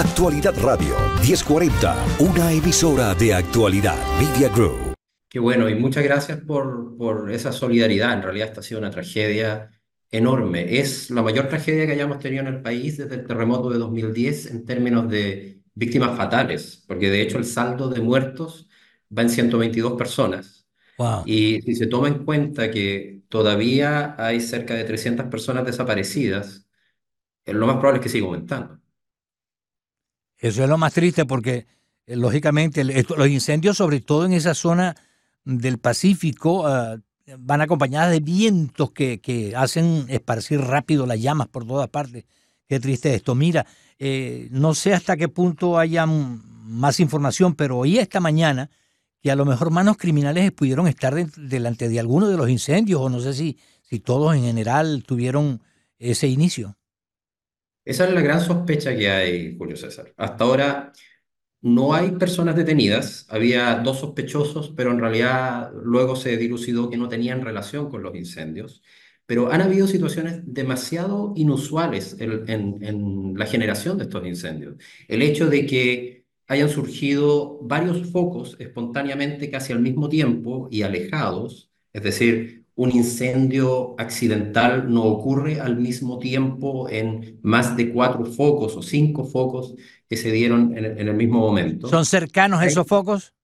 Actualidad Radio 1040, una emisora de actualidad Media Group. Qué bueno, y muchas gracias por, por esa solidaridad. En realidad esta ha sido una tragedia enorme. Es la mayor tragedia que hayamos tenido en el país desde el terremoto de 2010 en términos de víctimas fatales, porque de hecho el saldo de muertos va en 122 personas. Wow. Y si se toma en cuenta que todavía hay cerca de 300 personas desaparecidas, eh, lo más probable es que siga aumentando. Eso es lo más triste porque, eh, lógicamente, los incendios, sobre todo en esa zona del Pacífico, ah, van acompañadas de vientos que, que hacen esparcir rápido las llamas por todas partes. Qué triste esto. Mira, eh, no sé hasta qué punto haya más información, pero oí esta mañana que a lo mejor manos criminales pudieron estar de- delante de alguno de los incendios, o no sé si, si todos en general tuvieron ese inicio. Esa es la gran sospecha que hay, Julio César. Hasta ahora no hay personas detenidas, había dos sospechosos, pero en realidad luego se dilucidó que no tenían relación con los incendios. Pero han habido situaciones demasiado inusuales en, en- en la generación de estos incendios. El hecho de que hayan surgido varios focos espontáneamente casi al mismo tiempo y alejados, es decir, un incendio accidental no ocurre al mismo tiempo en más de cuatro focos o cinco focos que se dieron en, el- en el mismo momento. ¿Son cercanos esos focos?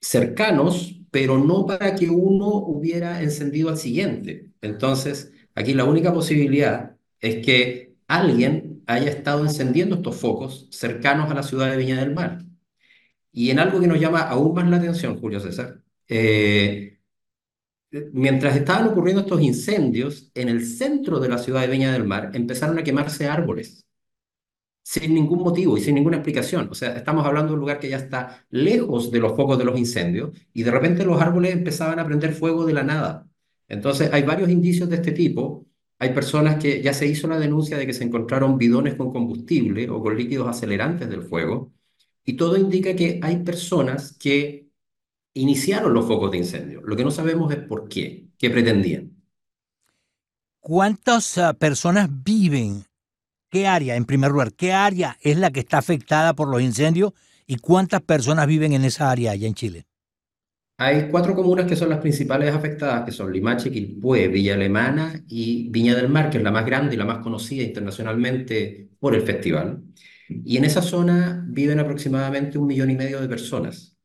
cercanos, pero no para que uno hubiera encendido al siguiente. Entonces, aquí la única posibilidad es que alguien haya estado encendiendo estos focos cercanos a la ciudad de Viña del Mar. Y en algo que nos llama aún más la atención, Julio César, eh, mientras estaban ocurriendo estos incendios, en el centro de la ciudad de Viña del Mar empezaron a quemarse árboles sin ningún motivo y sin ninguna explicación. O sea, estamos hablando de un lugar que ya está lejos de los focos de los incendios y de repente los árboles empezaban a prender fuego de la nada. Entonces, hay varios indicios de este tipo. Hay personas que ya se hizo la denuncia de que se encontraron bidones con combustible o con líquidos acelerantes del fuego y todo indica que hay personas que iniciaron los focos de incendio. Lo que no sabemos es por qué, qué pretendían. ¿Cuántas ah, personas viven? ¿Qué área, en primer lugar, qué área es la que está afectada por los incendios y cuántas personas viven en esa área allá en Chile? Hay cuatro comunas que son las principales afectadas, que son Limache, Quilpué, Villa Alemana y Viña del Mar, que es la más grande y la más conocida internacionalmente por el festival. Y en esa zona viven aproximadamente un millón y medio de personas.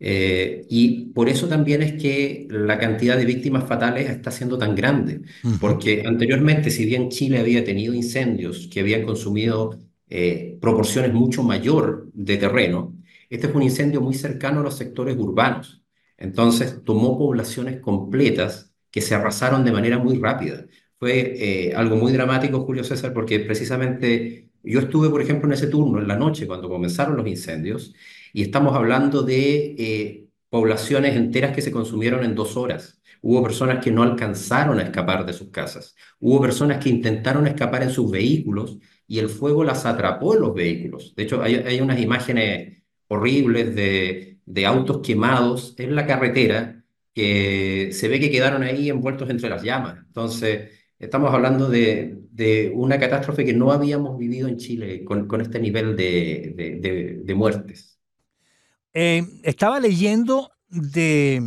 Eh, y por eso también es que la cantidad de víctimas fatales está siendo tan grande, porque anteriormente, si bien Chile había tenido incendios que habían consumido eh, proporciones mucho mayor de terreno, este fue un incendio muy cercano a los sectores urbanos. Entonces tomó poblaciones completas que se arrasaron de manera muy rápida. Fue eh, algo muy dramático, Julio César, porque precisamente yo estuve, por ejemplo, en ese turno en la noche cuando comenzaron los incendios y estamos hablando de eh, poblaciones enteras que se consumieron en dos horas. Hubo personas que no alcanzaron a escapar de sus casas. Hubo personas que intentaron escapar en sus vehículos y el fuego las atrapó en los vehículos. De hecho, hay, hay unas imágenes horribles de, de autos quemados en la carretera que se ve que quedaron ahí envueltos entre las llamas. Entonces, estamos hablando de, de una catástrofe que no habíamos vivido en Chile con, con este nivel de, de, de- de muertes. Eh, estaba leyendo de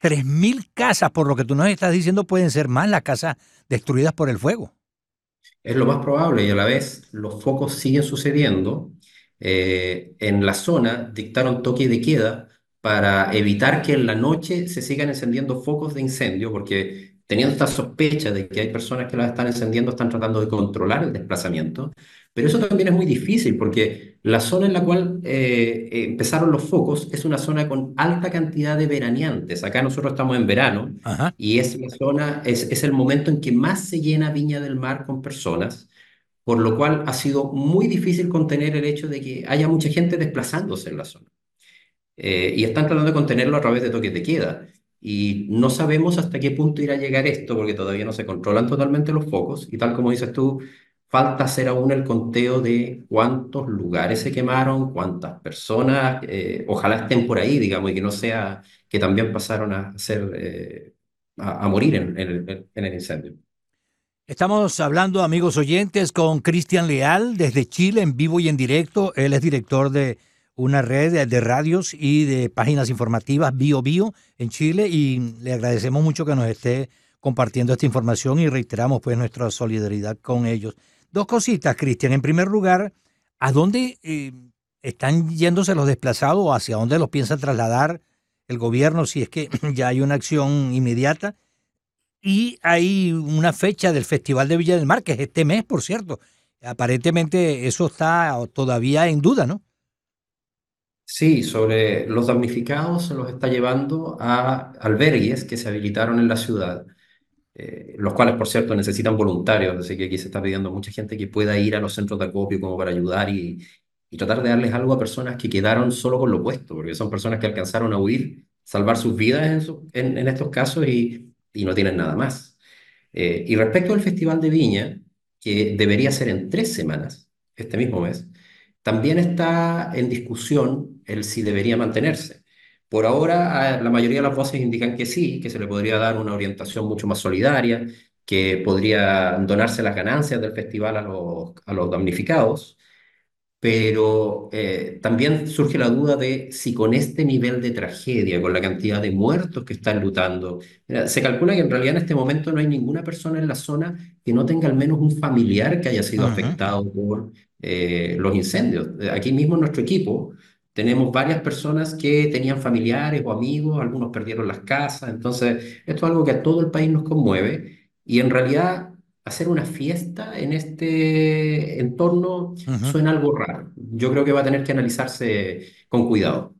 3.000 casas, por lo que tú nos estás diciendo, pueden ser más las casas destruidas por el fuego. Es lo más probable y a la vez los focos siguen sucediendo. Eh, en la zona dictaron toque de queda para evitar que en la noche se sigan encendiendo focos de incendio, porque teniendo esta sospecha de que hay personas que las están encendiendo, están tratando de controlar el desplazamiento. Pero eso también es muy difícil porque la zona en la cual eh, eh, empezaron los focos es una zona con alta cantidad de veraneantes. Acá nosotros estamos en verano Ajá. y es la zona, es, es el momento en que más se llena Viña del Mar con personas, por lo cual ha sido muy difícil contener el hecho de que haya mucha gente desplazándose en la zona. Eh, y están tratando de contenerlo a través de toques de queda. Y no sabemos hasta qué punto irá a llegar esto, porque todavía no se controlan totalmente los focos. Y tal como dices tú, falta hacer aún el conteo de cuántos lugares se quemaron, cuántas personas, eh, ojalá estén por ahí, digamos, y que no sea que también pasaron a ser, eh, a, morir en, en el, en el incendio. Estamos hablando, amigos oyentes, con Cristian Leal desde Chile en vivo y en directo. Él es director de una red de radios y de páginas informativas Bio Bio en Chile y le agradecemos mucho que nos esté compartiendo esta información y reiteramos pues nuestra solidaridad con ellos. Dos cositas, Cristian. En primer lugar, ¿a dónde eh, están yéndose los desplazados o hacia dónde los piensa trasladar el gobierno si es que ya hay una acción inmediata? y hay una fecha del Festival de Villa del Mar, que es este mes, por cierto. Aparentemente eso está todavía en duda, ¿no? Sí, sobre los damnificados se los está llevando a albergues que se habilitaron en la ciudad, eh, los cuales, por cierto, necesitan voluntarios, así que aquí se está pidiendo mucha gente que pueda ir a los centros de acopio como para ayudar y, y tratar de darles algo a personas que quedaron solo con lo puesto, porque son personas que alcanzaron a huir, salvar sus vidas en, en estos casos y y no tienen nada más. Eh, y respecto al Festival de Viña, que debería ser en tres semanas, este mismo mes, también está en discusión el si debería mantenerse. Por ahora, la mayoría de las voces indican que sí, que se le podría dar una orientación mucho más solidaria, que podría donarse las ganancias del festival a los, a los damnificados, pero eh, también surge la duda de si con este nivel de tragedia, con la cantidad de muertos que están lutando, se calcula que en realidad en este momento no hay ninguna persona en la zona que no tenga al menos un familiar que haya sido afectado por eh, los incendios. Aquí mismo en nuestro equipo tenemos varias personas que tenían familiares o amigos, algunos perdieron las casas, entonces esto es algo que a todo el país nos conmueve y en realidad hacer una fiesta en este entorno suena algo raro. Yo creo que va a tener que analizarse con cuidado.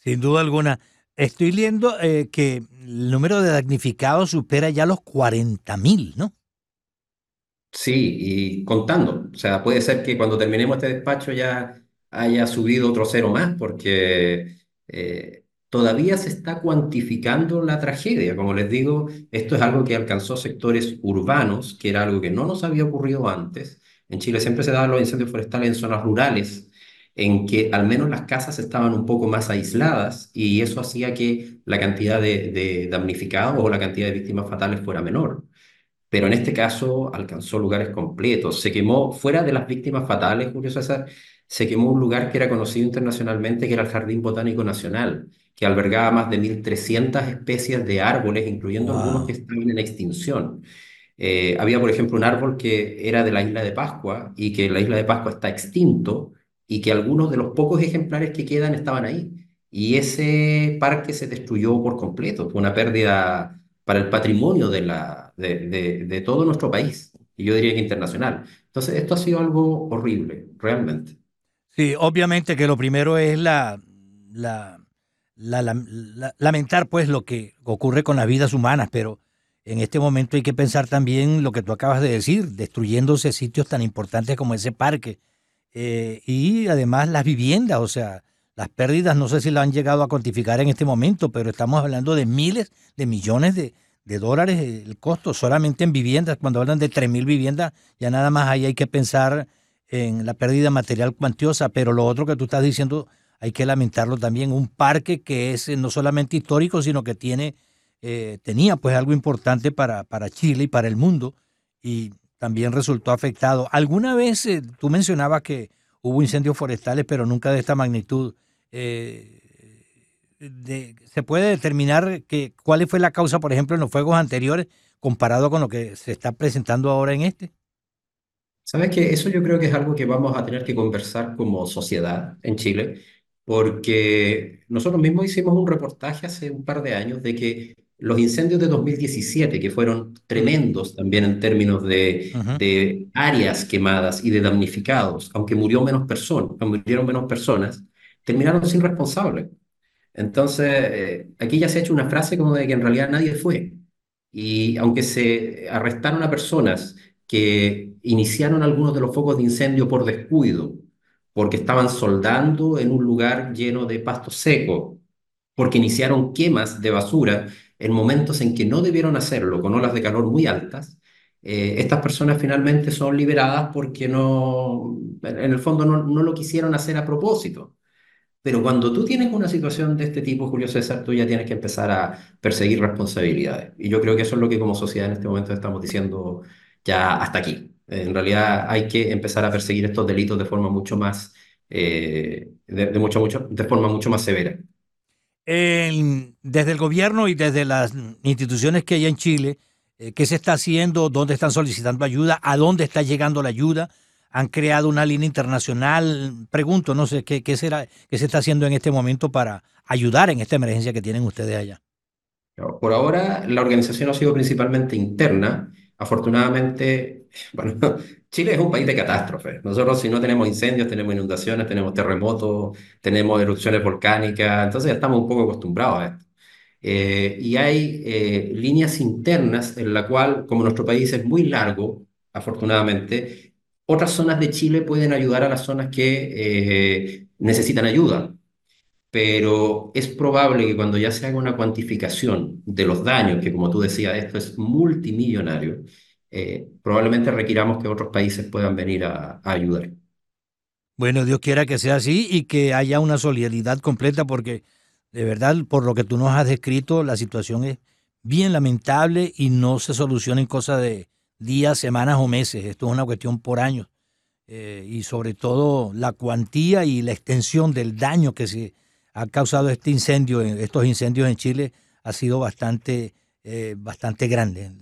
Sin duda alguna. Estoy leyendo eh, que el número de damnificados supera ya los 40 mil, ¿no? Sí, y contando. O sea, puede ser que cuando terminemos este despacho ya haya subido otro cero más, porque eh, todavía se está cuantificando la tragedia. Como les digo, esto es algo que alcanzó sectores urbanos, que era algo que no nos había ocurrido antes. En Chile siempre se daban los incendios forestales en zonas rurales, en que al menos las casas estaban un poco más aisladas y eso hacía que la cantidad de, damnificados o la cantidad de víctimas fatales fuera menor. Pero en este caso alcanzó lugares completos. Se quemó, fuera de las víctimas fatales, Julio César, se quemó un lugar que era conocido internacionalmente, que era el Jardín Botánico Nacional que albergaba más de 1.300 especies de árboles, incluyendo algunos que estaban en extinción. Eh, había, por ejemplo, un árbol que era de la isla de Pascua y que la isla de Pascua está extinto y que algunos de los pocos ejemplares que quedan estaban ahí. Y ese parque se destruyó por completo. Fue una pérdida para el patrimonio de, la, de, de todo nuestro país, y yo diría que internacional. Entonces, esto ha sido algo horrible, realmente. Sí, obviamente que lo primero es la, la lamentar pues lo que ocurre con las vidas humanas, pero en este momento hay que pensar también lo que tú acabas de decir, destruyéndose sitios tan importantes como ese parque eh, y además las viviendas, o sea, las pérdidas no sé si la han llegado a cuantificar en este momento, pero estamos hablando de miles de millones de, de dólares el costo solamente en viviendas. Cuando hablan de 3.000 viviendas, ya nada más ahí hay que pensar en la pérdida material cuantiosa, pero lo otro que tú estás diciendo hay que lamentarlo también, un parque que es eh, no solamente histórico, sino que tiene, eh, tenía pues algo importante para, para Chile y para el mundo y también resultó afectado. ¿Alguna vez eh, tú mencionabas que hubo incendios forestales, pero nunca de esta magnitud? ¿Se puede determinar que, cuál fue la causa, por ejemplo, en los fuegos anteriores comparado con lo que se está presentando ahora en este? Sabes que eso yo creo que es algo que vamos a tener que conversar como sociedad en Chile porque nosotros mismos hicimos un reportaje hace un par de años de que los incendios de 2017, que fueron tremendos también en términos de, de áreas quemadas y de damnificados, aunque murió menos personas, murieron menos personas, terminaron sin responsables. Entonces, eh, aquí ya se ha hecho una frase como de que en realidad nadie fue. Y aunque se arrestaron a personas que iniciaron algunos de los focos de incendio por descuido, porque estaban soldando en un lugar lleno de pasto seco, porque iniciaron quemas de basura en momentos en que no debieron hacerlo, con olas de calor muy altas, eh, estas personas finalmente son liberadas porque no, en el fondo no, no, lo quisieron hacer a propósito. Pero cuando tú tienes una situación de este tipo, Julio César, tú ya tienes que empezar a perseguir responsabilidades. Y yo creo que eso es lo que como sociedad en este momento estamos diciendo ya hasta aquí. En realidad hay que empezar a perseguir estos delitos de forma mucho más, eh, de, mucho, mucho, de forma mucho más severa. desde el gobierno y desde las instituciones que hay en Chile, eh, ¿qué se está haciendo? ¿Dónde están solicitando ayuda? ¿A dónde está llegando la ayuda? ¿Han creado una línea internacional? Pregunto, no sé, ¿qué, qué, será, qué se está haciendo en este momento para ayudar en esta emergencia que tienen ustedes allá? Por ahora, la organización ha sido principalmente interna. Afortunadamente, bueno, Chile es un país de catástrofes. Nosotros si no tenemos incendios, tenemos inundaciones, tenemos terremotos, tenemos erupciones volcánicas, entonces estamos un poco acostumbrados a esto. Eh, y hay eh, líneas internas en la cual, como nuestro país es muy largo, afortunadamente, otras zonas de Chile pueden ayudar a las zonas que eh, necesitan ayuda pero es probable que cuando ya se haga una cuantificación de los daños, que como tú decías, esto es multimillonario, eh, probablemente requiramos que otros países puedan venir a, ayudar. Bueno, Dios quiera que sea así y que haya una solidaridad completa, porque de verdad, por lo que tú nos has descrito, la situación es bien lamentable y no se soluciona en cosa de días, semanas o meses. Esto es una cuestión por años. Eh, y sobre todo la cuantía y la extensión del daño que se ha causado este incendio, estos incendios en Chile, ha sido bastante, eh, bastante grande.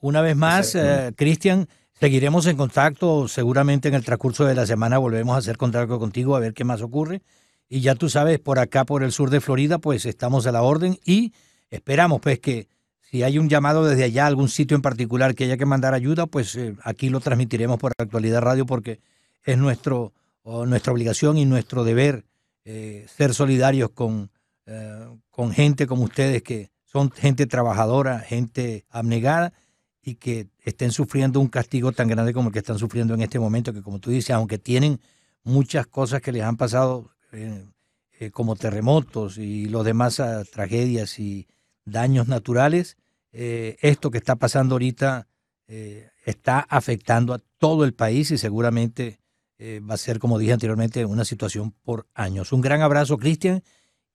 Una vez más, eh, Cristian, seguiremos en contacto. Seguramente en el transcurso de la semana volvemos a hacer contacto contigo a ver qué más ocurre. Y ya tú sabes, por acá, por el sur de Florida, pues estamos a la orden y esperamos pues que si hay un llamado desde allá, algún sitio en particular que haya que mandar ayuda, pues eh, aquí lo transmitiremos por Actualidad Radio porque es nuestro, nuestra obligación y nuestro deber eh, ser solidarios con, eh, con gente como ustedes que son gente trabajadora, gente abnegada y que estén sufriendo un castigo tan grande como el que están sufriendo en este momento, que como tú dices, aunque tienen muchas cosas que les han pasado eh, como terremotos y los demás ah, tragedias y daños naturales, esto que está pasando ahorita está afectando a todo el país y seguramente eh, va a ser, como dije anteriormente, una situación por años. Un gran abrazo, Cristian,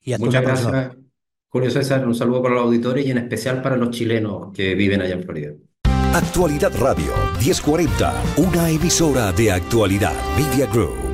y hasta Muchas gracias, Julio César. Un saludo para los auditores y en especial para los chilenos que viven allá en Florida. Actualidad Radio 1040, una emisora de actualidad Media Group.